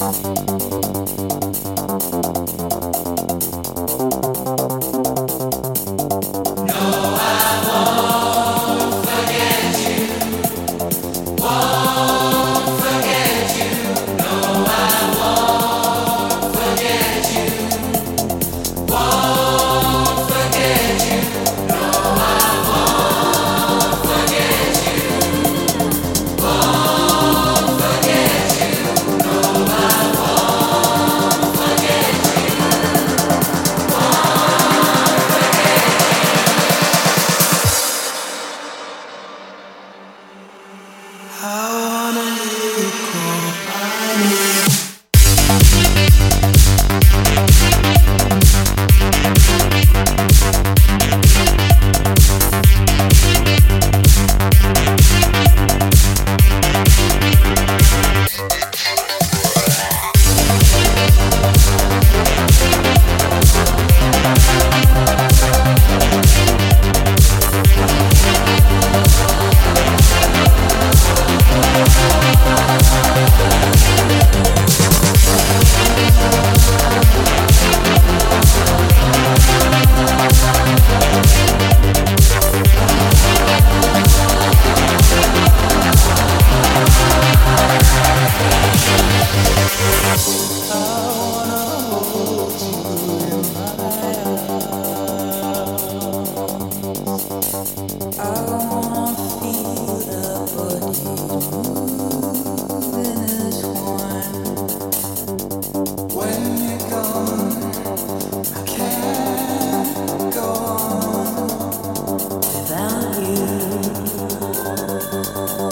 Thank you. without you.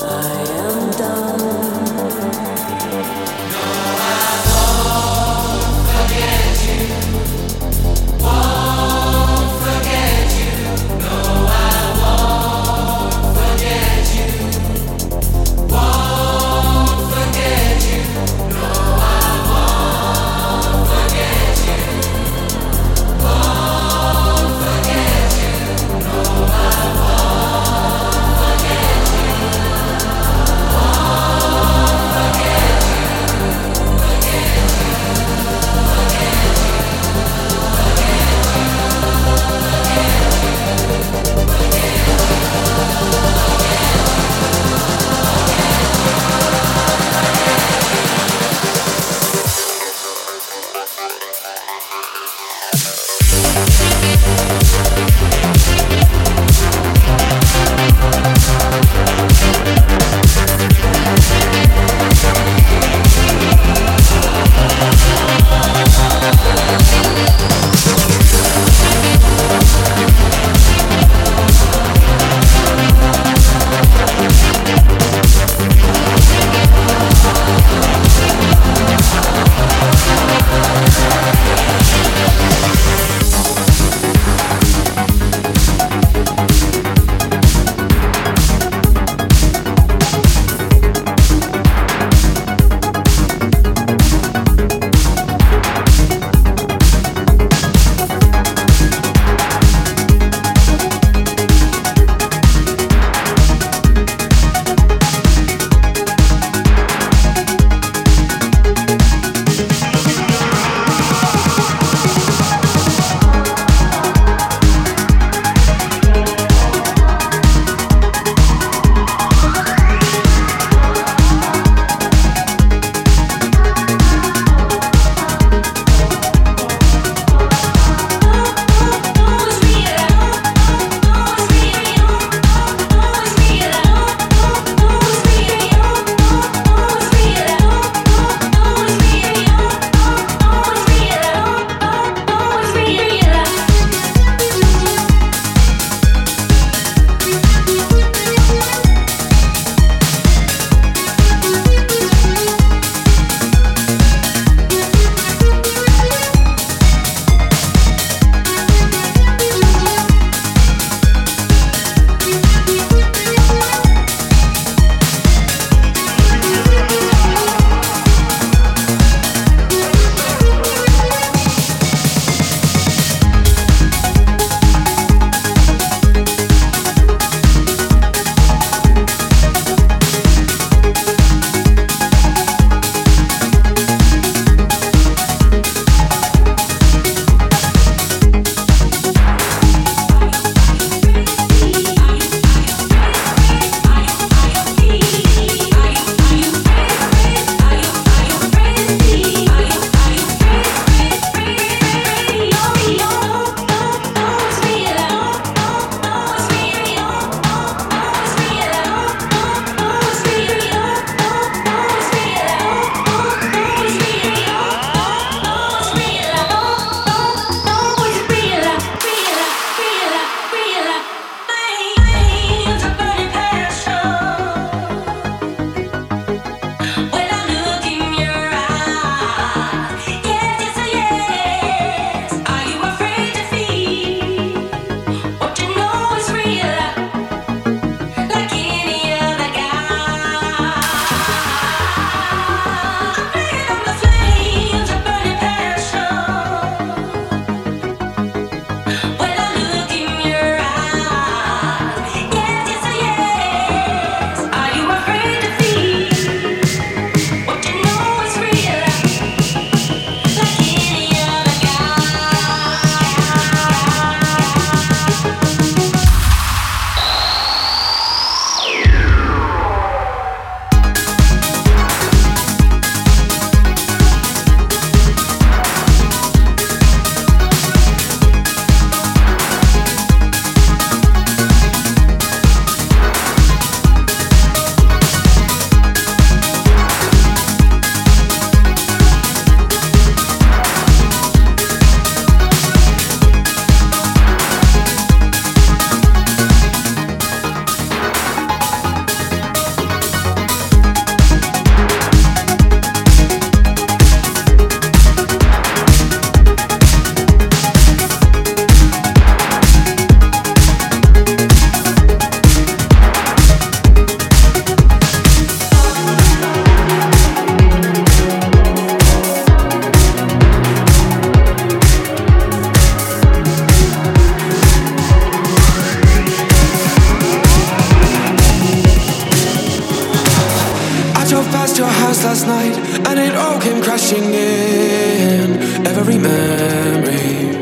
Came crashing in. Every memory.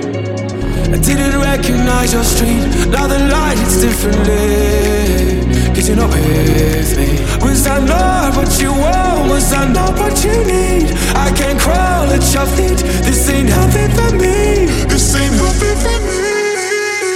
I didn't recognize your street. Now the light hits differently. Cause you're not with me. Was I not what you want? Was I not what you need? I can't crawl at your feet. This ain't healthy for me. This ain't healthy for me.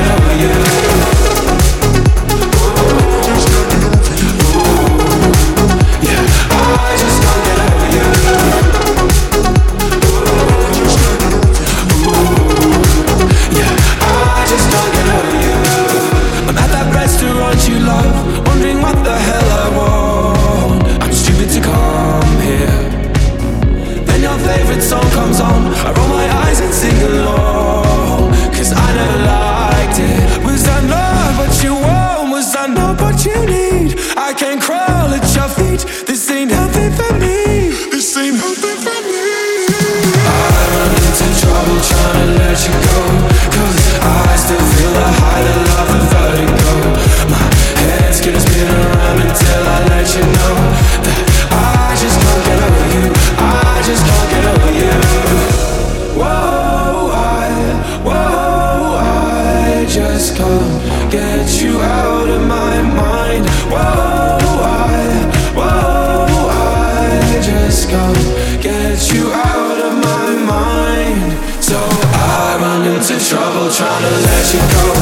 Over you. Trying to let you go.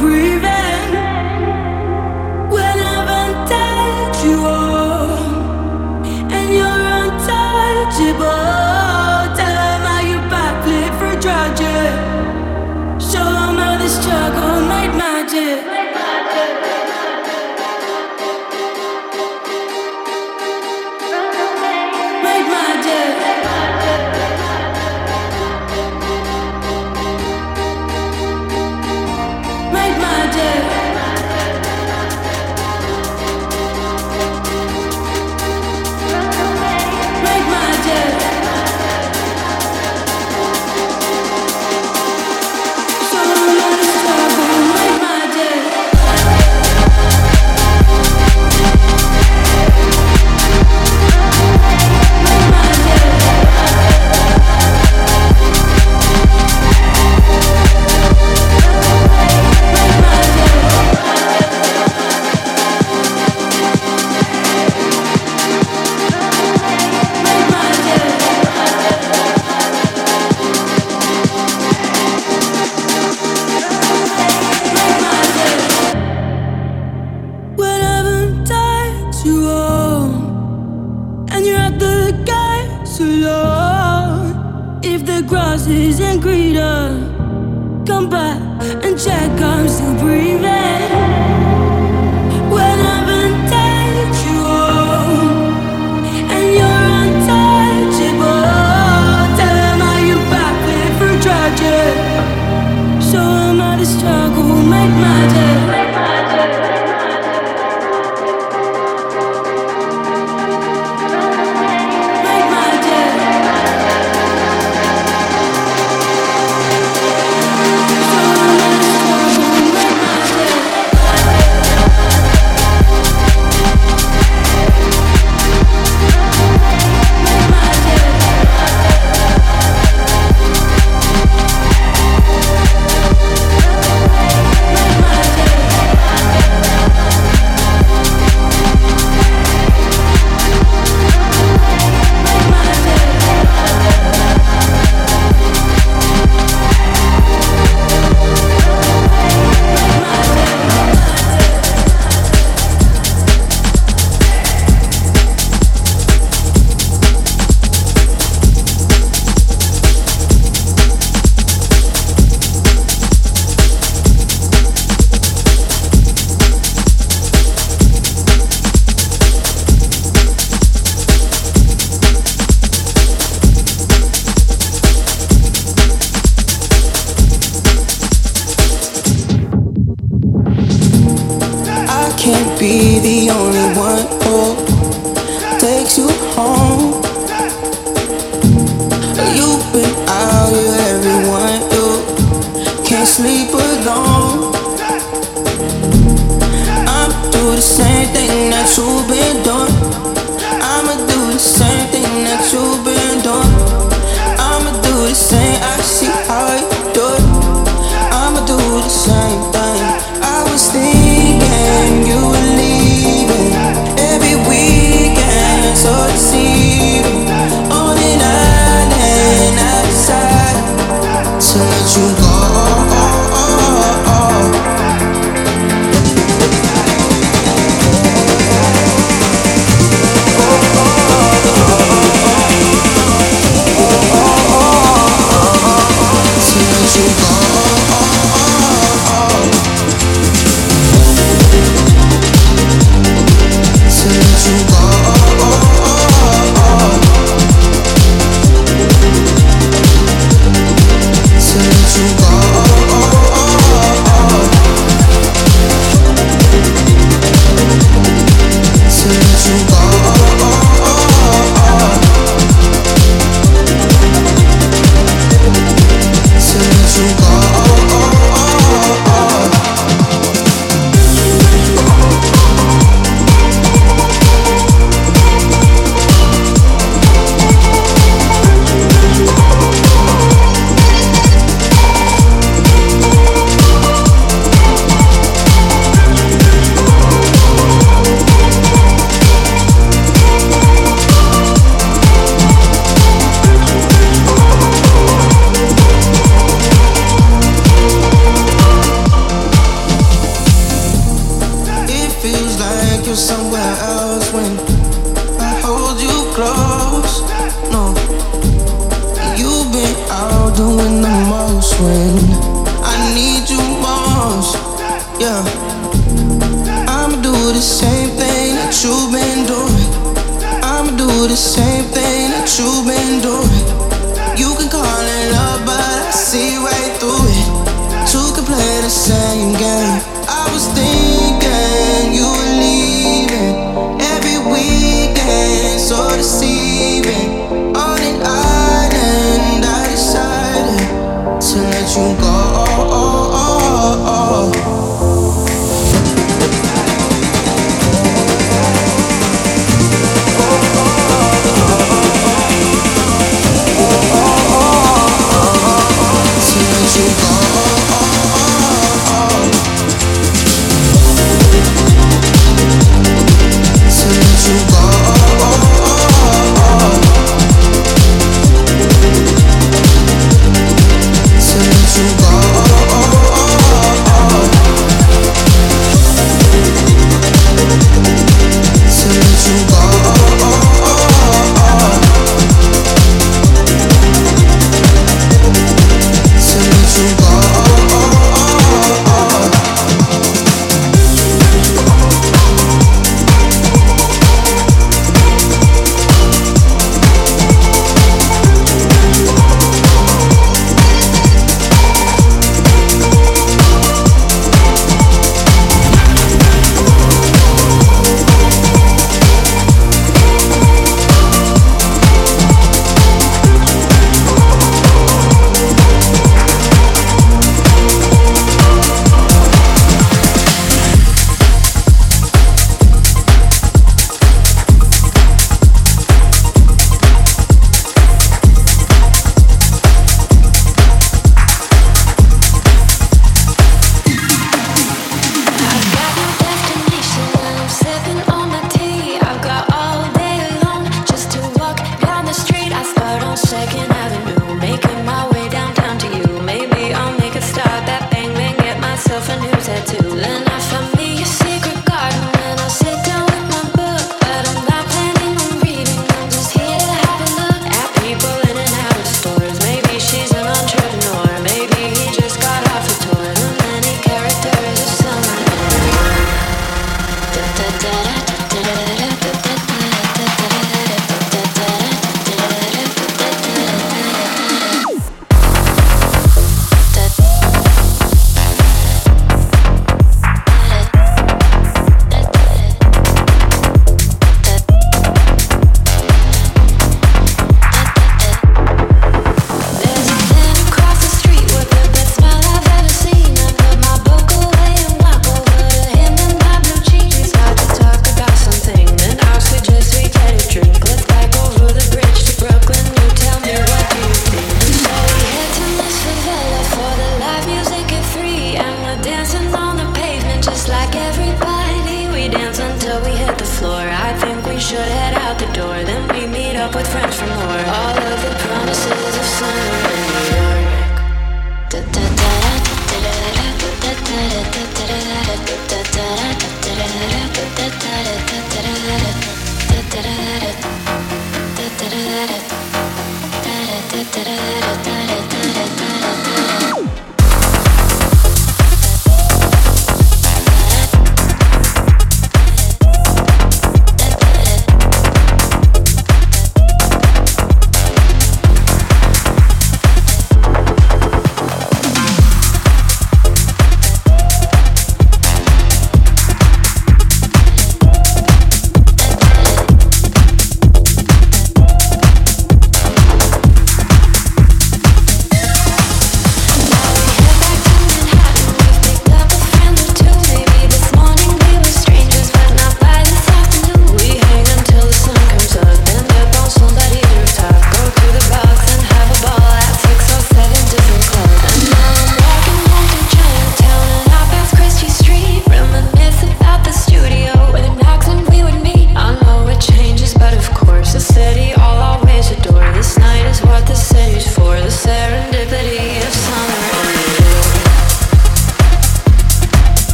breathe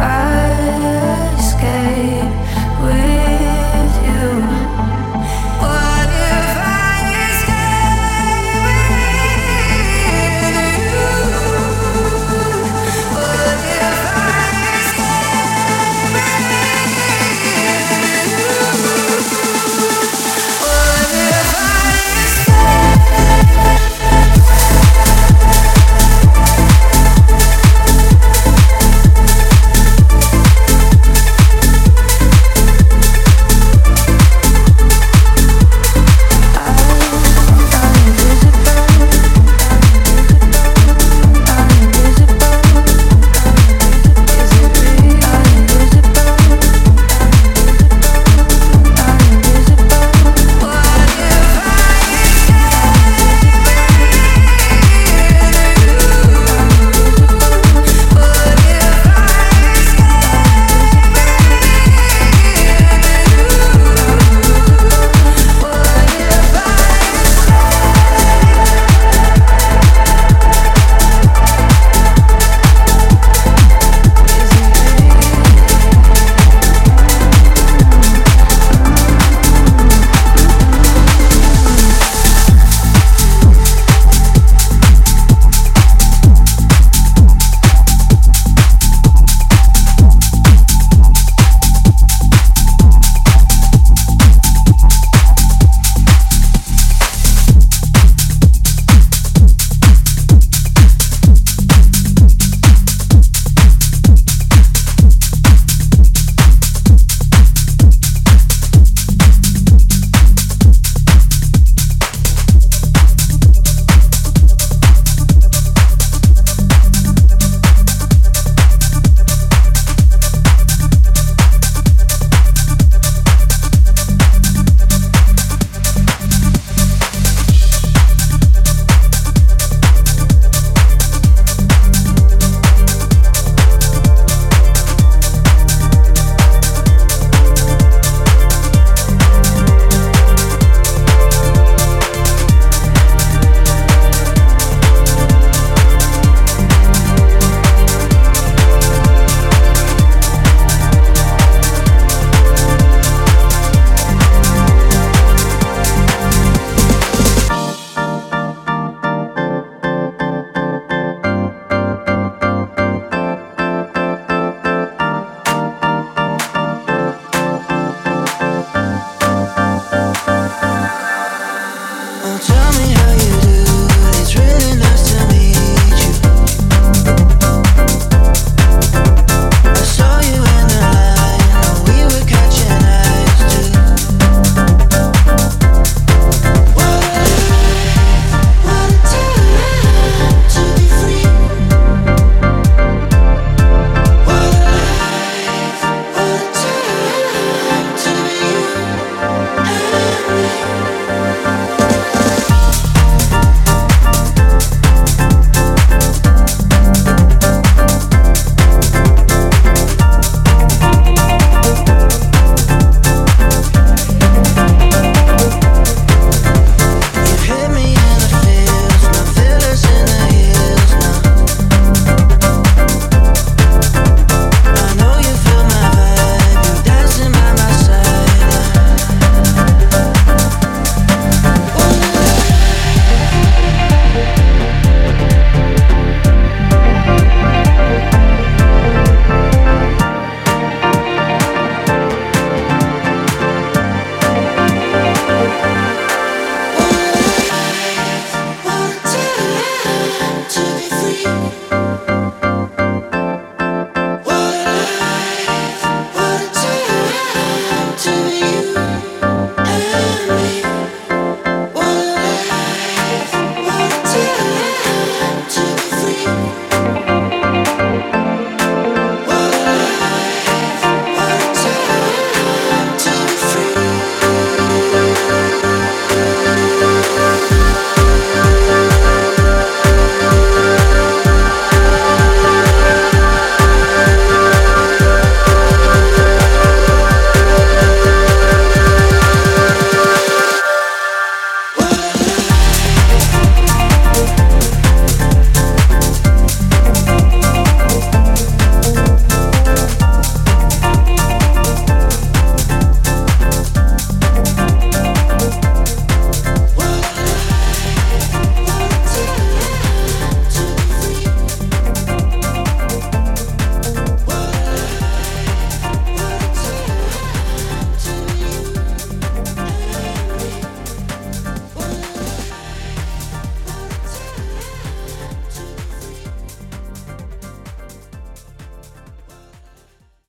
freedom